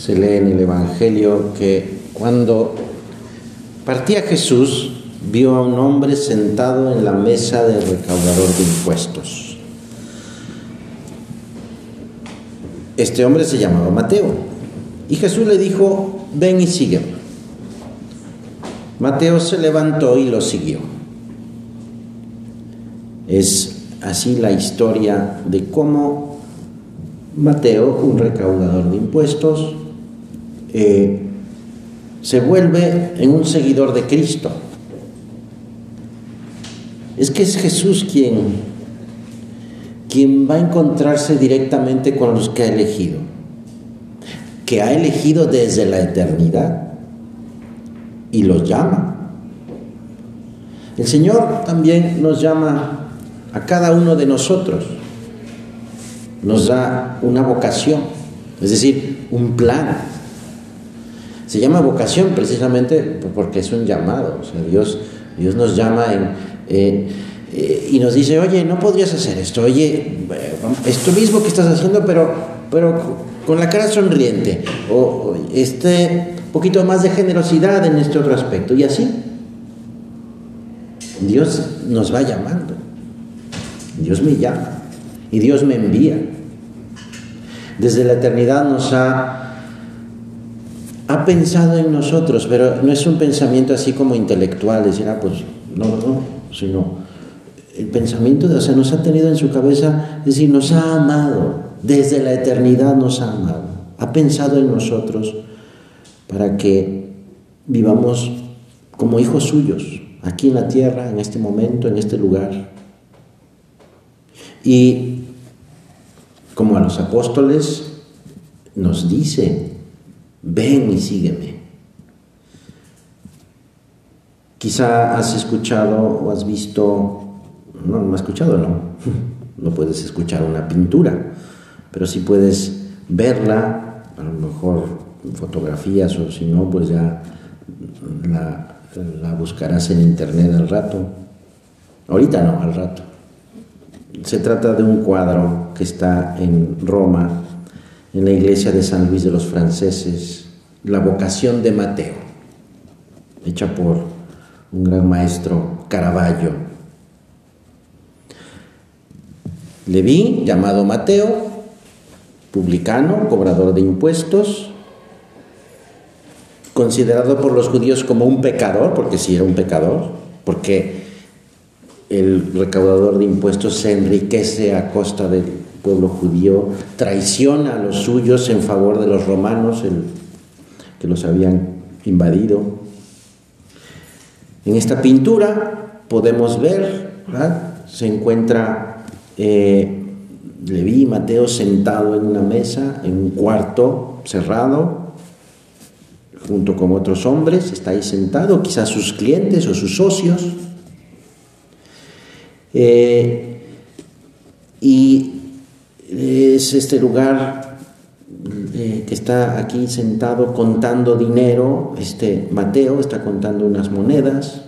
se lee en el Evangelio que cuando partía Jesús vio a un hombre sentado en la mesa del recaudador de impuestos. Este hombre se llamaba Mateo y Jesús le dijo, ven y sígueme. Mateo se levantó y lo siguió. Es así la historia de cómo Mateo, un recaudador de impuestos, eh, se vuelve en un seguidor de Cristo. Es que es Jesús quien, quien va a encontrarse directamente con los que ha elegido, que ha elegido desde la eternidad y los llama. El Señor también nos llama a cada uno de nosotros, nos da una vocación, es decir, un plan. Se llama vocación precisamente porque es un llamado, o sea, Dios, Dios nos llama eh, eh, y nos dice, oye, no podrías hacer esto, oye, esto mismo que estás haciendo, pero, pero con la cara sonriente, o este poquito más de generosidad en este otro aspecto, y así. Dios nos va llamando. Dios me llama y Dios me envía. Desde la eternidad nos ha, ha pensado en nosotros, pero no es un pensamiento así como intelectual, decir, ah, pues no, no, sino el pensamiento de, o sea, nos ha tenido en su cabeza, es decir, nos ha amado, desde la eternidad nos ha amado, ha pensado en nosotros para que vivamos como hijos suyos, aquí en la tierra, en este momento, en este lugar. Y como a los apóstoles nos dice, ven y sígueme. Quizá has escuchado o has visto, no, no has escuchado, no, no puedes escuchar una pintura, pero sí puedes verla, a lo mejor fotografías o si no, pues ya la, la buscarás en internet al rato. Ahorita no, al rato. Se trata de un cuadro que está en Roma, en la iglesia de San Luis de los Franceses, La vocación de Mateo, hecha por un gran maestro Caravaggio. Leví, llamado Mateo, publicano, cobrador de impuestos, considerado por los judíos como un pecador, porque sí era un pecador, porque el recaudador de impuestos se enriquece a costa del pueblo judío, traiciona a los suyos en favor de los romanos que los habían invadido. En esta pintura podemos ver, se encuentra eh, Leví y Mateo sentado en una mesa, en un cuarto cerrado, junto con otros hombres, está ahí sentado, quizás sus clientes o sus socios. Eh, y es este lugar eh, que está aquí sentado contando dinero, este Mateo está contando unas monedas.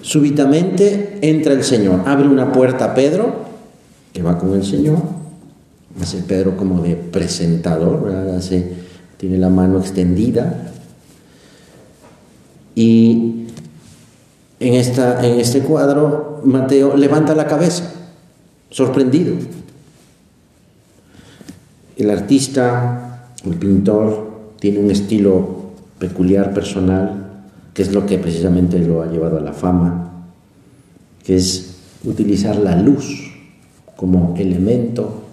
Súbitamente entra el Señor, abre una puerta a Pedro, que va con el Señor, hace Pedro como de presentador, Hace, tiene la mano extendida. Y en, esta, en este cuadro Mateo levanta la cabeza, sorprendido. El artista, el pintor, tiene un estilo peculiar, personal, que es lo que precisamente lo ha llevado a la fama, que es utilizar la luz como elemento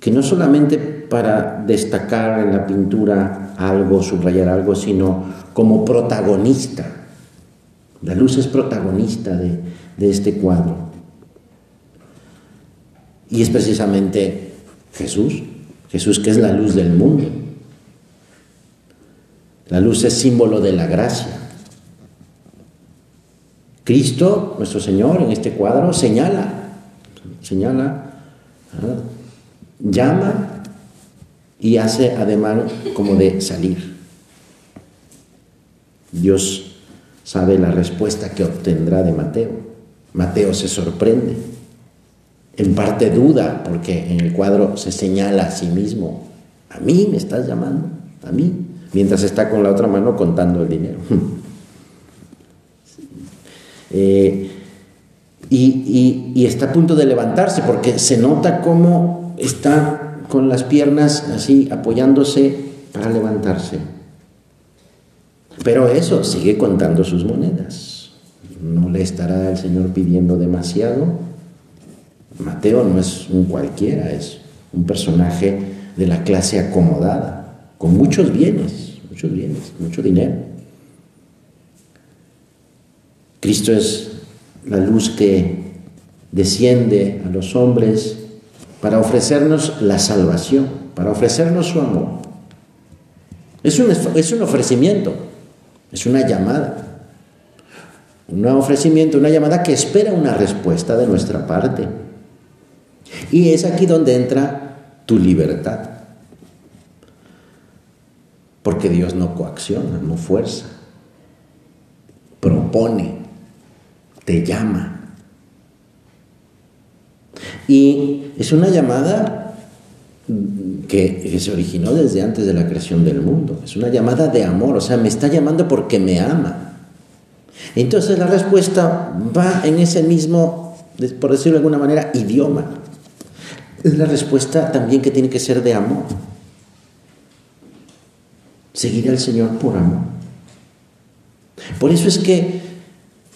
que no solamente para destacar en la pintura algo, subrayar algo, sino como protagonista. La luz es protagonista de, de este cuadro. Y es precisamente Jesús, Jesús que es la luz del mundo. La luz es símbolo de la gracia. Cristo, nuestro Señor, en este cuadro señala, señala, llama y hace ademán como de salir. Dios sabe la respuesta que obtendrá de Mateo. Mateo se sorprende, en parte duda, porque en el cuadro se señala a sí mismo, A mí me estás llamando, a mí, mientras está con la otra mano contando el dinero. Eh, y, está a punto de levantarse porque se nota cómo está con las piernas así apoyándose para levantarse. Pero eso, sigue contando sus monedas. No le estará el Señor pidiendo demasiado. Mateo no es un cualquiera, es un personaje de la clase acomodada, con muchos bienes, muchos bienes, mucho dinero. Cristo es la luz que desciende a los hombres para ofrecernos la salvación, para ofrecernos su amor. Es un, es un ofrecimiento, es una llamada. Un ofrecimiento, una llamada que espera una respuesta de nuestra parte. Y es aquí donde entra tu libertad. Porque Dios no coacciona, no fuerza. Propone, te llama. Y es una llamada que, se originó desde antes de la creación del mundo. Es una llamada de amor, o sea, me está llamando porque me ama. Entonces la respuesta va en ese mismo, por decirlo de alguna manera, idioma. Es la respuesta también que tiene que ser de amor. Seguir al Señor por amor. Por eso es que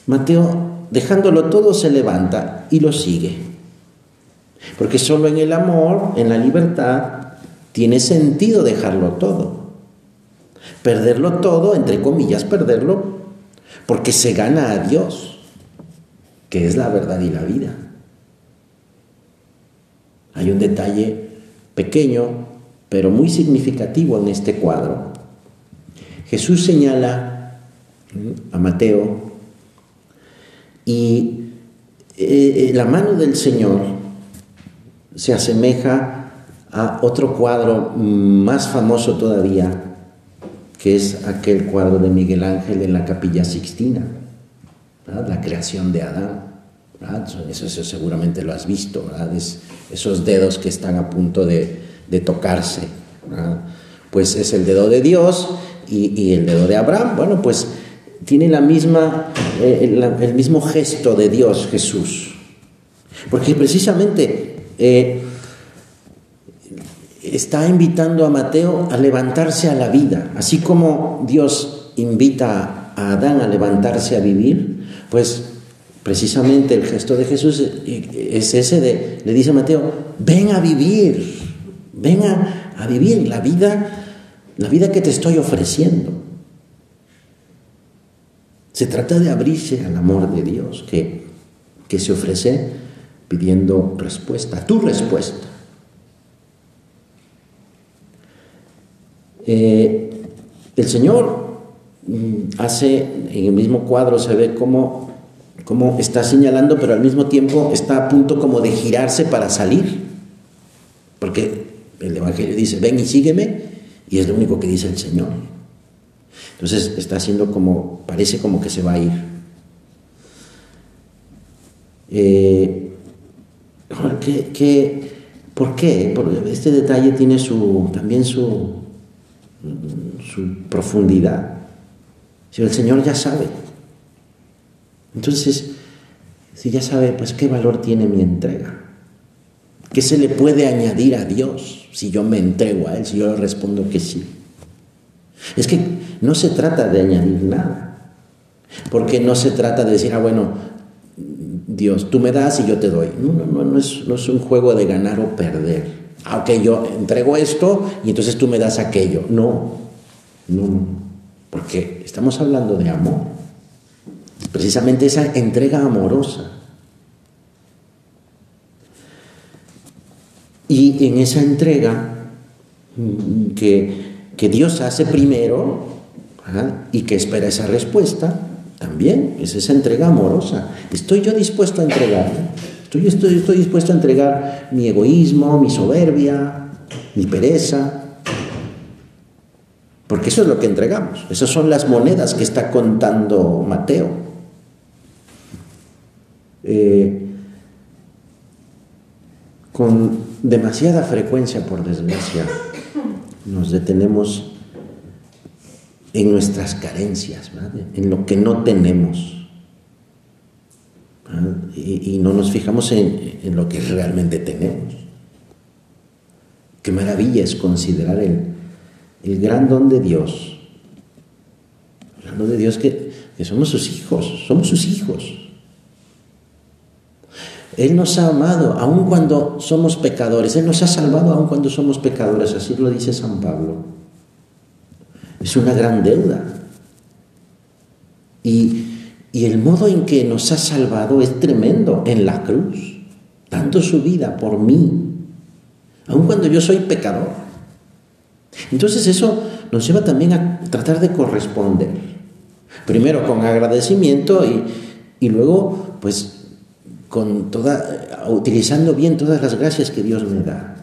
Mateo dejándolo todo, se levanta y lo sigue. Porque solo en el amor, en la libertad, tiene sentido dejarlo todo. Perderlo todo, entre comillas, perderlo, porque se gana a Dios, que es la verdad y la vida. Hay un detalle pequeño, pero muy significativo en este cuadro. Jesús señala a Mateo y eh, la mano del Señor se asemeja a otro cuadro más famoso todavía, que es aquel cuadro de Miguel Ángel en la capilla Sixtina, la creación de Adán. Eso, seguramente lo has visto, esos dedos que están a punto de, tocarse. Pues es el dedo de Dios y, y el dedo de Abraham. Bueno, pues tiene la misma, eh, el, mismo gesto de Dios Jesús. Porque precisamente eh, está invitando a Mateo a levantarse a la vida, así como Dios invita a Adán a levantarse a vivir, pues precisamente el gesto de Jesús es ese de, le dice a Mateo, ven a vivir, ven a, a vivir la vida, la vida que te estoy ofreciendo. Se trata de abrirse al amor de Dios que, que se ofrece pidiendo respuesta, tu respuesta. Eh, el Señor mm, hace, en el mismo cuadro se ve cómo, cómo está señalando, pero al mismo tiempo está a punto como de girarse para salir. Porque el Evangelio dice, ven y sígueme, y es lo único que dice el Señor. Entonces está haciendo como, parece como que se va a ir. Eh, ¿qué, por qué? Porque este detalle tiene su, también su, su profundidad. Si el Señor ya sabe. Entonces, si ya sabe, pues qué valor tiene mi entrega. ¿Qué se le puede añadir a Dios si yo me entrego a Él, si yo le respondo que sí? Es que no se trata de añadir nada, porque no se trata de decir, ah, bueno, Dios, tú me das y yo te doy. No, no, no, es, no es un juego de ganar o perder. Ah, ok, yo entrego esto y entonces tú me das aquello. No, no, porque estamos hablando de amor. Precisamente esa entrega amorosa. Y en esa entrega mm, que que Dios hace primero y que espera esa respuesta, también es esa entrega amorosa. ¿Estoy yo dispuesto a entregar? ¿Estoy, estoy, estoy dispuesto a entregar mi egoísmo, mi soberbia, mi pereza? Porque eso es lo que entregamos. Esas son las monedas que está contando Mateo. Eh, con demasiada frecuencia, por desgracia, nos detenemos en nuestras carencias, en lo que no tenemos. Y, no nos fijamos en, lo que realmente tenemos. Qué maravilla es considerar el, gran don de Dios. El gran don de Dios que somos sus hijos, somos sus hijos. Él nos ha amado aun cuando somos pecadores. Él nos ha salvado aun cuando somos pecadores. Así lo dice San Pablo. Es una gran deuda. Y, el modo en que nos ha salvado es tremendo en la cruz, dando su vida por mí, aun cuando yo soy pecador. Entonces eso nos lleva también a tratar de corresponder. Primero con agradecimiento y, y luego pues con toda, utilizando bien todas las gracias que Dios me da.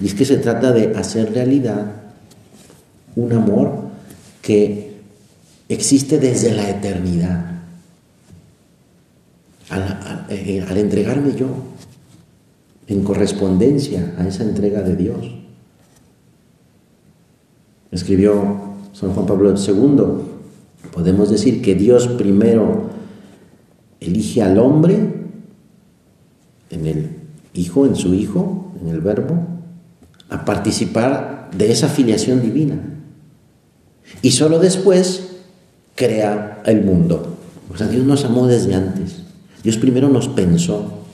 Y es que se trata de hacer realidad un amor que existe desde la eternidad. Al, eh, al, entregarme yo en correspondencia a esa entrega de Dios. Escribió San Juan Pablo II, podemos decir que Dios primero elige al hombre en el Hijo, en su Hijo, en el Verbo, a participar de esa filiación divina. Y solo después crea el mundo. O sea, Dios nos amó desde antes. Dios primero nos pensó.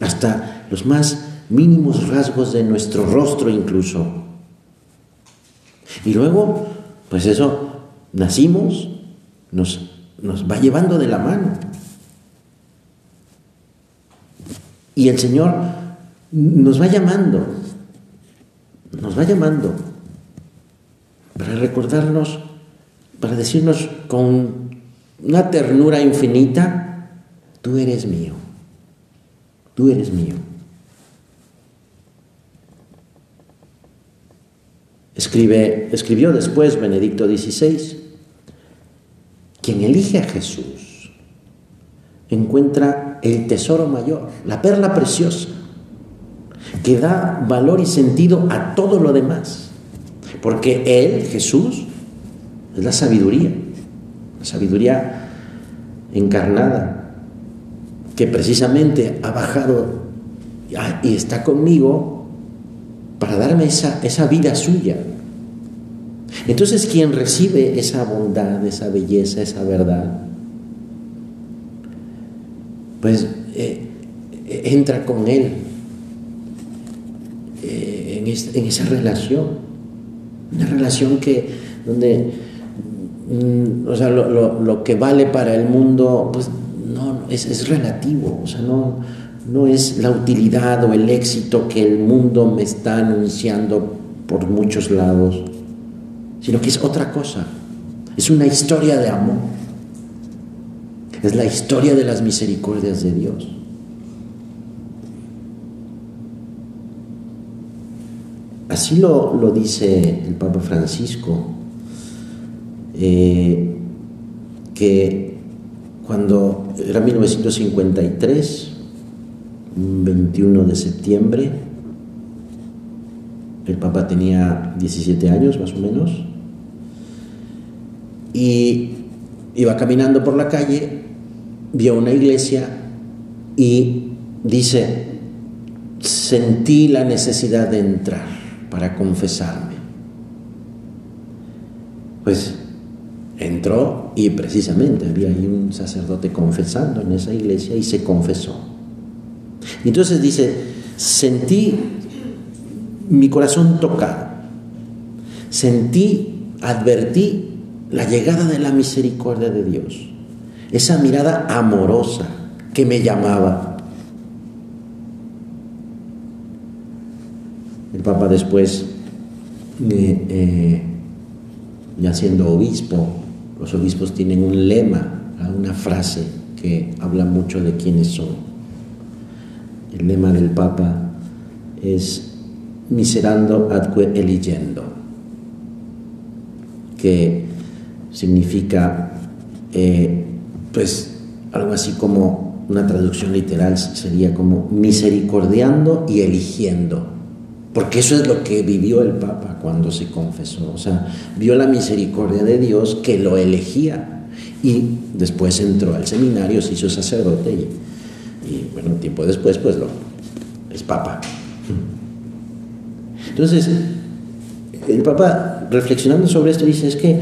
Hasta los más mínimos rasgos de nuestro rostro incluso. Y luego, pues eso, nacimos, nos nos va llevando de la mano. Y el Señor nos va llamando, nos va llamando para recordarnos, para decirnos con una ternura infinita, tú eres mío, tú eres mío. Escribe, escribió después Benedicto XVI, quien elige a Jesús encuentra el tesoro mayor, la perla preciosa, que da valor y sentido a todo lo demás. Porque Él, Jesús, es la sabiduría, la sabiduría encarnada, que precisamente ha bajado y está conmigo para darme esa, esa vida suya, entonces quien recibe esa bondad, esa belleza, esa verdad, pues eh, entra con Él eh, en, esa relación, una relación que, donde, mm, o sea, lo, que vale para el mundo, pues no, es, es relativo, o sea, no, no es la utilidad o el éxito que el mundo me está anunciando por muchos lados sino que es otra cosa. Es una historia de amor. Es la historia de las misericordias de Dios. Así lo, dice el Papa Francisco, eh, que cuando era 1953, 21 de septiembre, el Papa tenía 17 años más o menos, y iba caminando por la calle, vio una iglesia y dice, sentí la necesidad de entrar para confesarme. Pues entró y precisamente había ahí un sacerdote confesando en esa iglesia y se confesó. entonces dice, sentí mi corazón tocado, sentí, advertí la llegada de la misericordia de Dios, esa mirada amorosa que me llamaba. El Papa después, eh, eh, ya siendo obispo, los obispos tienen un lema, una frase que habla mucho de quiénes son. El lema del Papa es miserando adque eligendo, que significa, eh, pues, algo así como una traducción literal sería como misericordiando y eligiendo. Porque eso es lo que vivió el Papa cuando se confesó. O sea, vio la misericordia de Dios que lo elegía. Y después entró al seminario, se hizo sacerdote y, y bueno, tiempo después pues lo es Papa. Entonces, el Papa reflexionando sobre esto dice, es que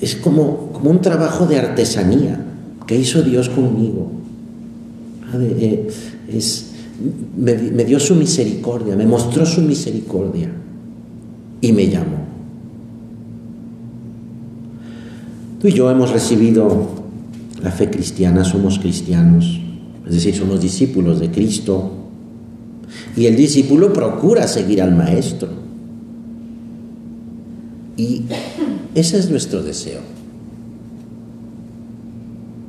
es como, como un trabajo de artesanía que hizo Dios conmigo. Eh, es, me, me dio su misericordia, me mostró su misericordia y me llamó. Tú y yo hemos recibido la fe cristiana, somos cristianos, es decir, somos discípulos de Cristo. Y el discípulo procura seguir al Maestro. Y ese es nuestro deseo.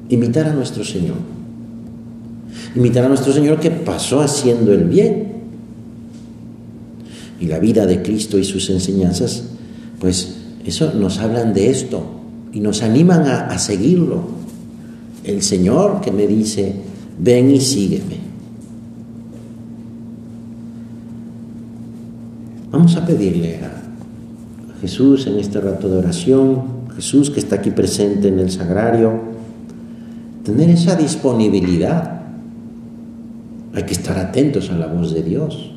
Imitar a nuestro Señor. Imitar a nuestro Señor que pasó haciendo el bien. Y la vida de Cristo y sus enseñanzas, pues eso nos hablan de esto y nos animan a, a seguirlo. El Señor que me dice, ven y sígueme. Vamos a pedirle a Jesús en este rato de oración, Jesús que está aquí presente en el sagrario, tener esa disponibilidad. Hay que estar atentos a la voz de Dios.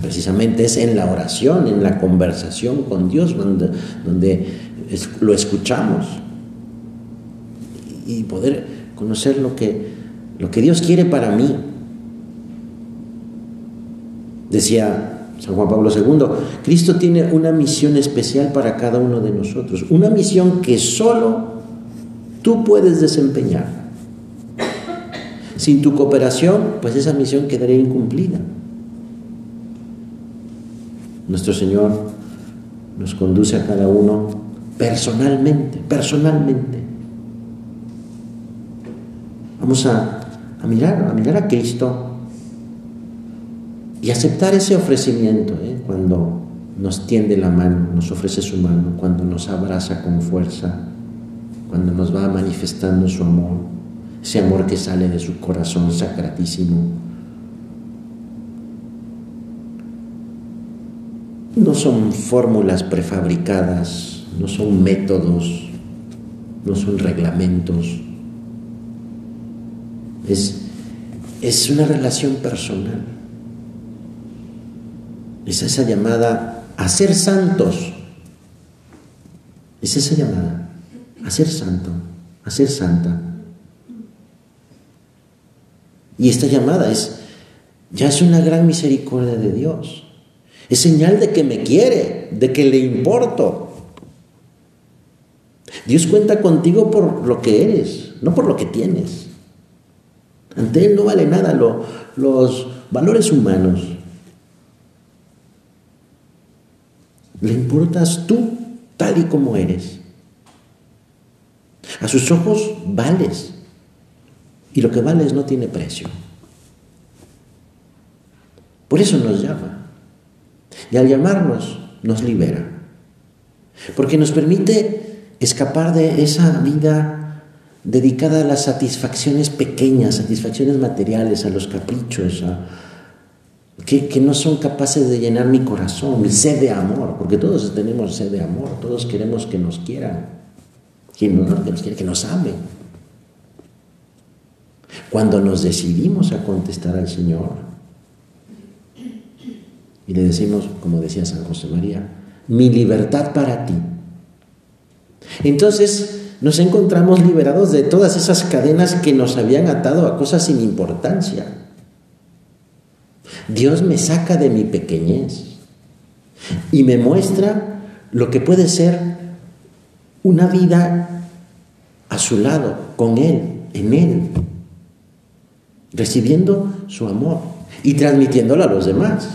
Precisamente es en la oración, en la conversación con Dios donde, lo escuchamos y poder conocer lo que, lo que Dios quiere para mí. Decía San Juan Pablo II, Cristo tiene una misión especial para cada uno de nosotros, una misión que solo tú puedes desempeñar. Sin tu cooperación, pues esa misión quedaría incumplida. Nuestro Señor nos conduce a cada uno personalmente, personalmente. Vamos a, mirar, a mirar a Cristo y aceptar ese ofrecimiento ¿eh? cuando nos tiende la mano, nos ofrece su mano, cuando nos abraza con fuerza, cuando nos va manifestando su amor, ese amor que sale de su corazón sacratísimo. No son fórmulas prefabricadas, no son métodos, no son reglamentos. Es, es una relación personal. Es esa llamada a ser santos. Es esa llamada a ser santo, a ser santa. Y esta llamada es, ya es una gran misericordia de Dios. Es señal de que me quiere, de que le importo. Dios cuenta contigo por lo que eres, no por lo que tienes. Ante Él no vale nada los valores humanos. Le importas tú tal y como eres. A sus ojos vales. Y lo que vales no tiene precio. Por eso nos llama. Y al llamarnos nos libera. Porque nos permite escapar de esa vida dedicada a las satisfacciones pequeñas, satisfacciones materiales, a los caprichos, a, que, no son capaces de llenar mi corazón, mi sed de amor, porque todos tenemos sed de amor, todos queremos que nos quieran, que nos, que nos amen. Cuando nos decidimos a contestar al Señor y le decimos, como decía San José María, mi libertad para ti. Entonces nos encontramos liberados de todas esas cadenas que nos habían atado a cosas sin importancia Dios me saca de mi pequeñez y me muestra lo que puede ser una vida a su lado, con Él, en Él, recibiendo su amor y transmitiéndolo a los demás.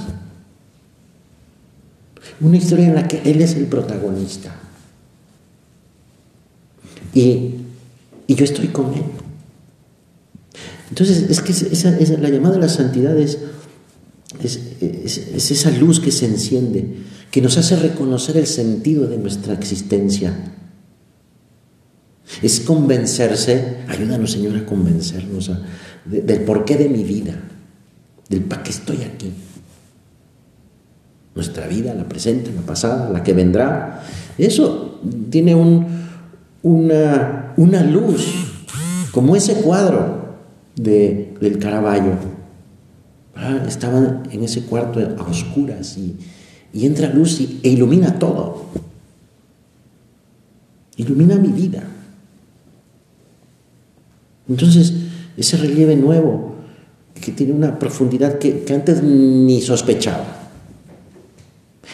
Una historia en la que Él es el protagonista. Y, yo estoy con Él. Entonces, es que esa, la llamada a la santidad es es, esa luz que se enciende, que nos hace reconocer el sentido de nuestra existencia. Es convencerse, ayúdanos Señor a convencernos, del porqué de mi vida, del para qué estoy aquí. Nuestra vida, la presente, la pasada, la que vendrá. Eso tiene un, una, una luz, como ese cuadro de, del Caravaggio. Ah, estaba en ese cuarto a oscuras y, entra luz e ilumina todo. Ilumina mi vida. Entonces, ese relieve nuevo, que tiene una profundidad que antes ni sospechaba.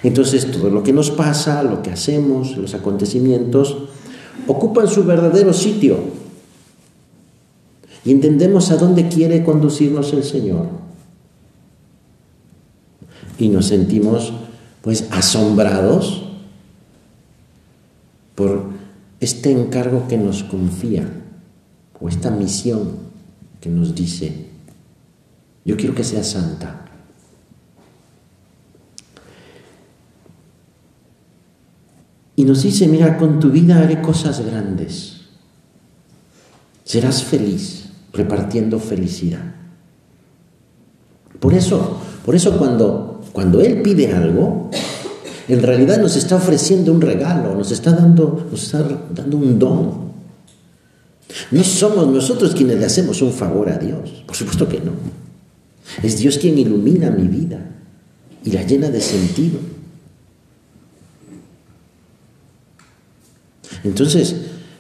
Entonces, todo lo que nos pasa, lo que hacemos, los acontecimientos, ocupan su verdadero sitio. Y entendemos a dónde quiere conducirnos el Señor. Y nos sentimos pues asombrados por este encargo que nos confía o esta misión que nos dice, yo quiero que sea santa. Y nos dice, mira, con tu vida haré cosas grandes. Serás feliz repartiendo felicidad. Por eso, por eso cuando, cuando Él pide algo, en realidad nos está ofreciendo un regalo, nos está dando, nos está dando un don. No somos nosotros quienes le hacemos un favor a Dios, por supuesto que no. Es Dios quien ilumina mi vida y la llena de sentido. Entonces,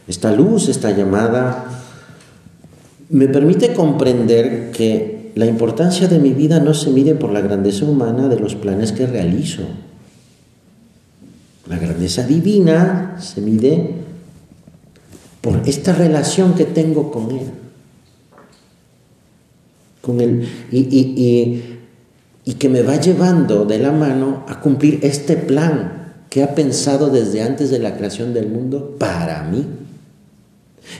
esta luz, esta llamada, me permite comprender que la importancia de mi vida no se mide por la grandeza humana de los planes que realizo. La grandeza divina se mide por esta relación que tengo con Él. Con Él y, y, que me va llevando de la mano a cumplir este plan que ha pensado desde antes de la creación del mundo para mí.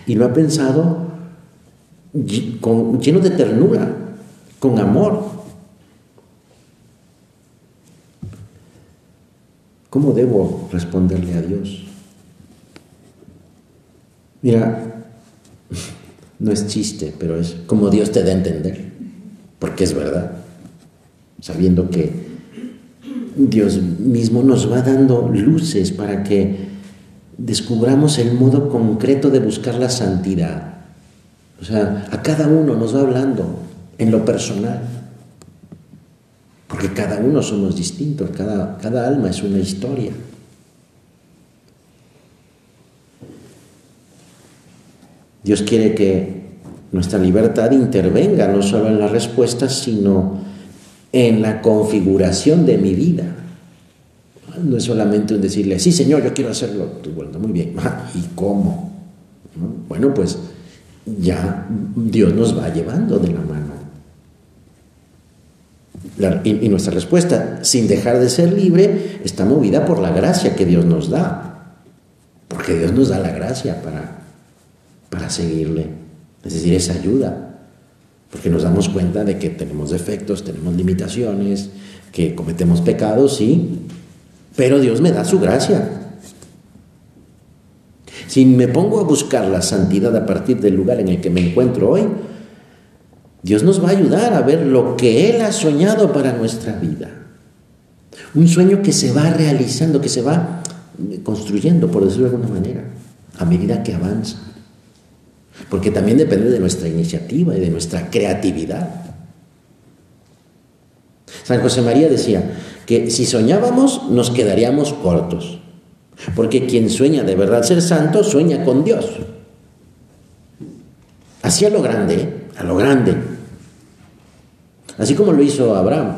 Y lo ha pensado lleno de ternura, con amor. ¿Cómo debo responderle a Dios? Mira, no es chiste, pero es como Dios te da a entender, porque es verdad, sabiendo que Dios mismo nos va dando luces para que descubramos el modo concreto de buscar la santidad o sea, a cada uno nos va hablando en lo personal. Porque cada uno somos distintos, cada, alma es una historia. Dios quiere que nuestra libertad intervenga no solo en las respuestas, sino en la configuración de mi vida. No es solamente un decirle, sí, Señor, yo quiero hacerlo. Muy bien. ¿Y cómo? Bueno, pues ya Dios nos va llevando de la mano. Y, nuestra respuesta, sin dejar de ser libre, está movida por la gracia que Dios nos da. Porque Dios nos da la gracia para, para seguirle. Es decir, esa ayuda. Porque nos damos cuenta de que tenemos defectos, tenemos limitaciones, que cometemos pecados, sí. Pero Dios me da su gracia. Si me pongo a buscar la santidad a partir del lugar en el que me encuentro hoy, Dios nos va a ayudar a ver lo que Él ha soñado para nuestra vida. Un sueño que se va realizando, que se va construyendo, por decirlo de alguna manera, a medida que avanza. Porque también depende de nuestra iniciativa y de nuestra creatividad. San José María decía que si soñábamos nos quedaríamos cortos. Porque quien sueña de verdad ser santo, sueña con Dios. Así a lo grande, ¿eh? a lo grande. Así como lo hizo Abraham.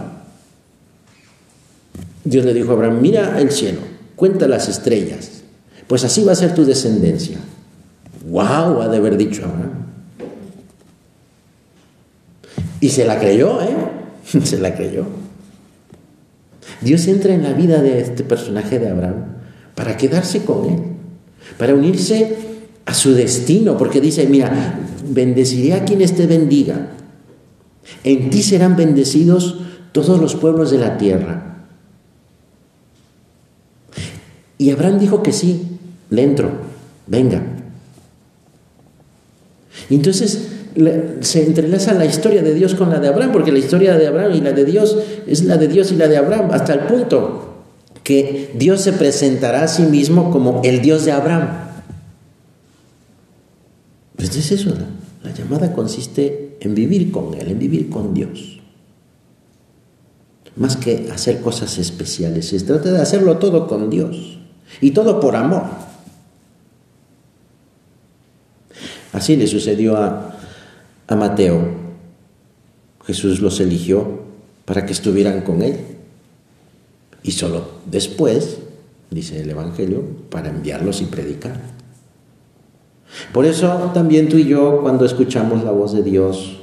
Dios le dijo a Abraham, mira el cielo, cuenta las estrellas, pues así va a ser tu descendencia. ¡Wow! Ha de haber dicho Abraham. Y se la creyó, ¿eh? se la creyó. Dios entra en la vida de este personaje de Abraham para quedarse con Él, para unirse a su destino, porque dice, mira, bendeciré a quienes te bendiga, en ti serán bendecidos todos los pueblos de la tierra. Y Abraham dijo que sí, le entro, venga. entonces se entrelaza la historia de Dios con la de Abraham, porque la historia de Abraham y la de Dios es la de Dios y la de Abraham, hasta el punto que Dios se presentará a sí mismo como el Dios de Abraham. Pues es eso, la llamada consiste en vivir con Él, en vivir con Dios. Más que hacer cosas especiales, se trata de hacerlo todo con Dios y todo por amor. Así le sucedió a, a Mateo. Jesús los eligió para que estuvieran con Él. Y solo después, dice el Evangelio, para enviarlos y predicar. Por eso también tú y yo, cuando escuchamos la voz de Dios,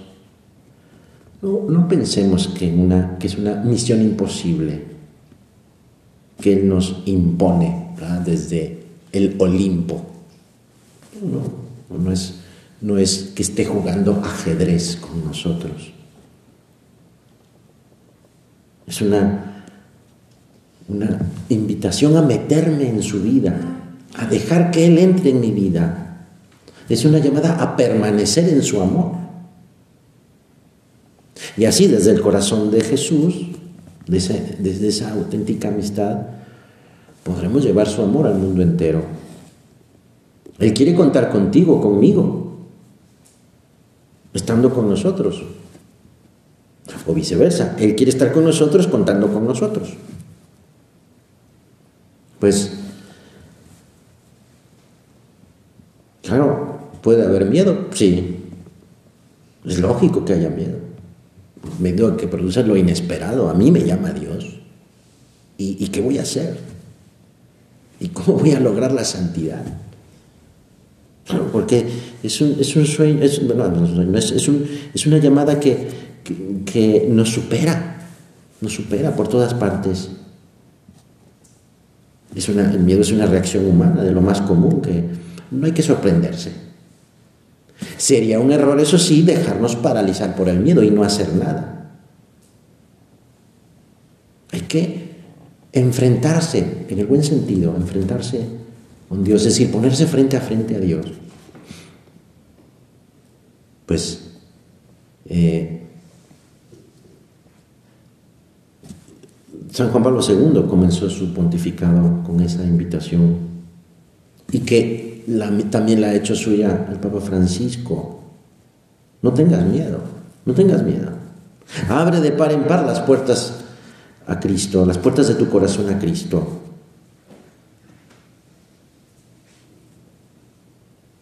no, pensemos que, es una misión imposible que Él nos impone desde el Olimpo. No, no es no es que esté jugando ajedrez con nosotros. Es una, una invitación a meterme en su vida, a dejar que Él entre en mi vida. Es una llamada a permanecer en su amor. Y así desde el corazón de Jesús, desde, esa auténtica amistad, podremos llevar su amor al mundo entero. Él quiere contar contigo, conmigo estando con nosotros. O viceversa, Él quiere estar con nosotros contando con nosotros. Pues, claro, puede haber miedo, sí. Es lógico que haya miedo. Miedo que produce lo inesperado. A mí me llama Dios. ¿Y, ¿Y qué voy a hacer? ¿Y cómo voy a lograr la santidad? porque es un, es un sueño, es, es, un, es, una llamada que, que, nos supera, nos supera por todas partes. Es una, el miedo es una reacción humana de lo más común, que no hay que sorprenderse. Sería un error, eso sí, dejarnos paralizar por el miedo y no hacer nada. Hay que enfrentarse, en el buen sentido, enfrentarse con Dios, es decir, ponerse frente a frente a Dios. Pues eh, San Juan Pablo II comenzó su pontificado con esa invitación y que también la ha hecho suya el Papa Francisco. No tengas miedo, no tengas miedo. Abre de par en par las puertas a Cristo, las puertas de tu corazón a Cristo.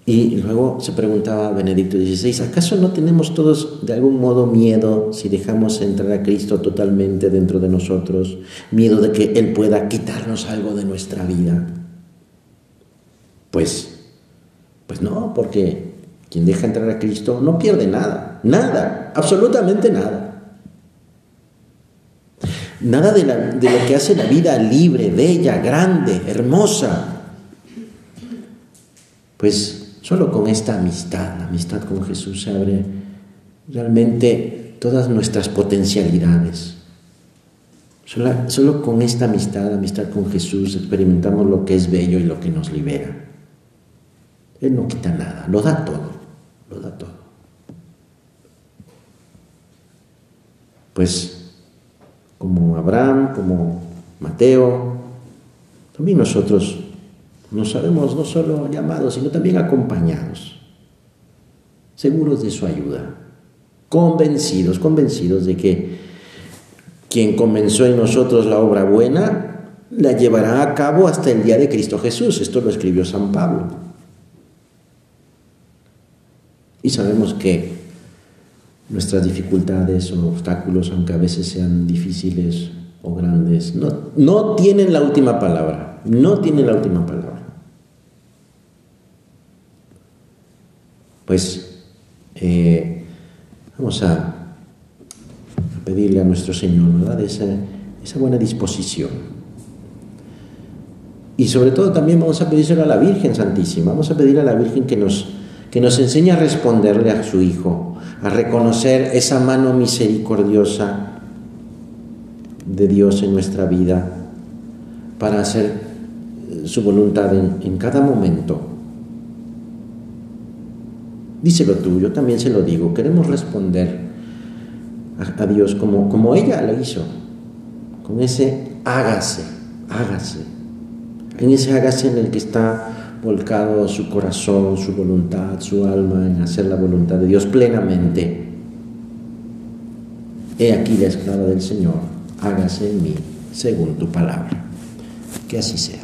Y luego se preguntaba Benedicto XVI, ¿acaso no tenemos todos de algún modo miedo si dejamos entrar a Cristo totalmente dentro de nosotros? Miedo de que Él pueda quitarnos algo de nuestra vida. Pues, pues no, porque quien deja entrar a Cristo no pierde nada, nada, absolutamente nada. Nada de, lo que hace la vida libre, bella, grande, hermosa. Pues Solo con esta amistad, la amistad con Jesús, se abre realmente todas nuestras potencialidades. Solo, con esta amistad, amistad con Jesús, experimentamos lo que es bello y lo que nos libera. Él no quita nada, lo da todo, lo da todo. Pues como Abraham, como Mateo, también nosotros nos sabemos no solo llamados, sino también acompañados, seguros de su ayuda, convencidos, convencidos de que quien comenzó en nosotros la obra buena, la llevará a cabo hasta el día de Cristo Jesús. Esto lo escribió San Pablo. Y sabemos que nuestras dificultades o obstáculos, aunque a veces sean difíciles o grandes, no, no tienen la última palabra. No tienen la última palabra. pues eh, vamos a, pedirle a nuestro Señor, ¿verdad? Esa, esa buena disposición. Y sobre todo también vamos a pedírselo a la Virgen Santísima, vamos a pedirle a la Virgen que nos, que nos enseñe a responderle a su Hijo, a reconocer esa mano misericordiosa de Dios en nuestra vida para hacer su voluntad en, en cada momento Díselo tú, yo también se lo digo. Queremos responder a, Dios como, como ella lo hizo, con ese hágase, hágase. En ese hágase en el que está volcado su corazón, su voluntad, su alma en hacer la voluntad de Dios plenamente. He aquí la esclava del Señor, hágase en mí según tu palabra. Que así sea.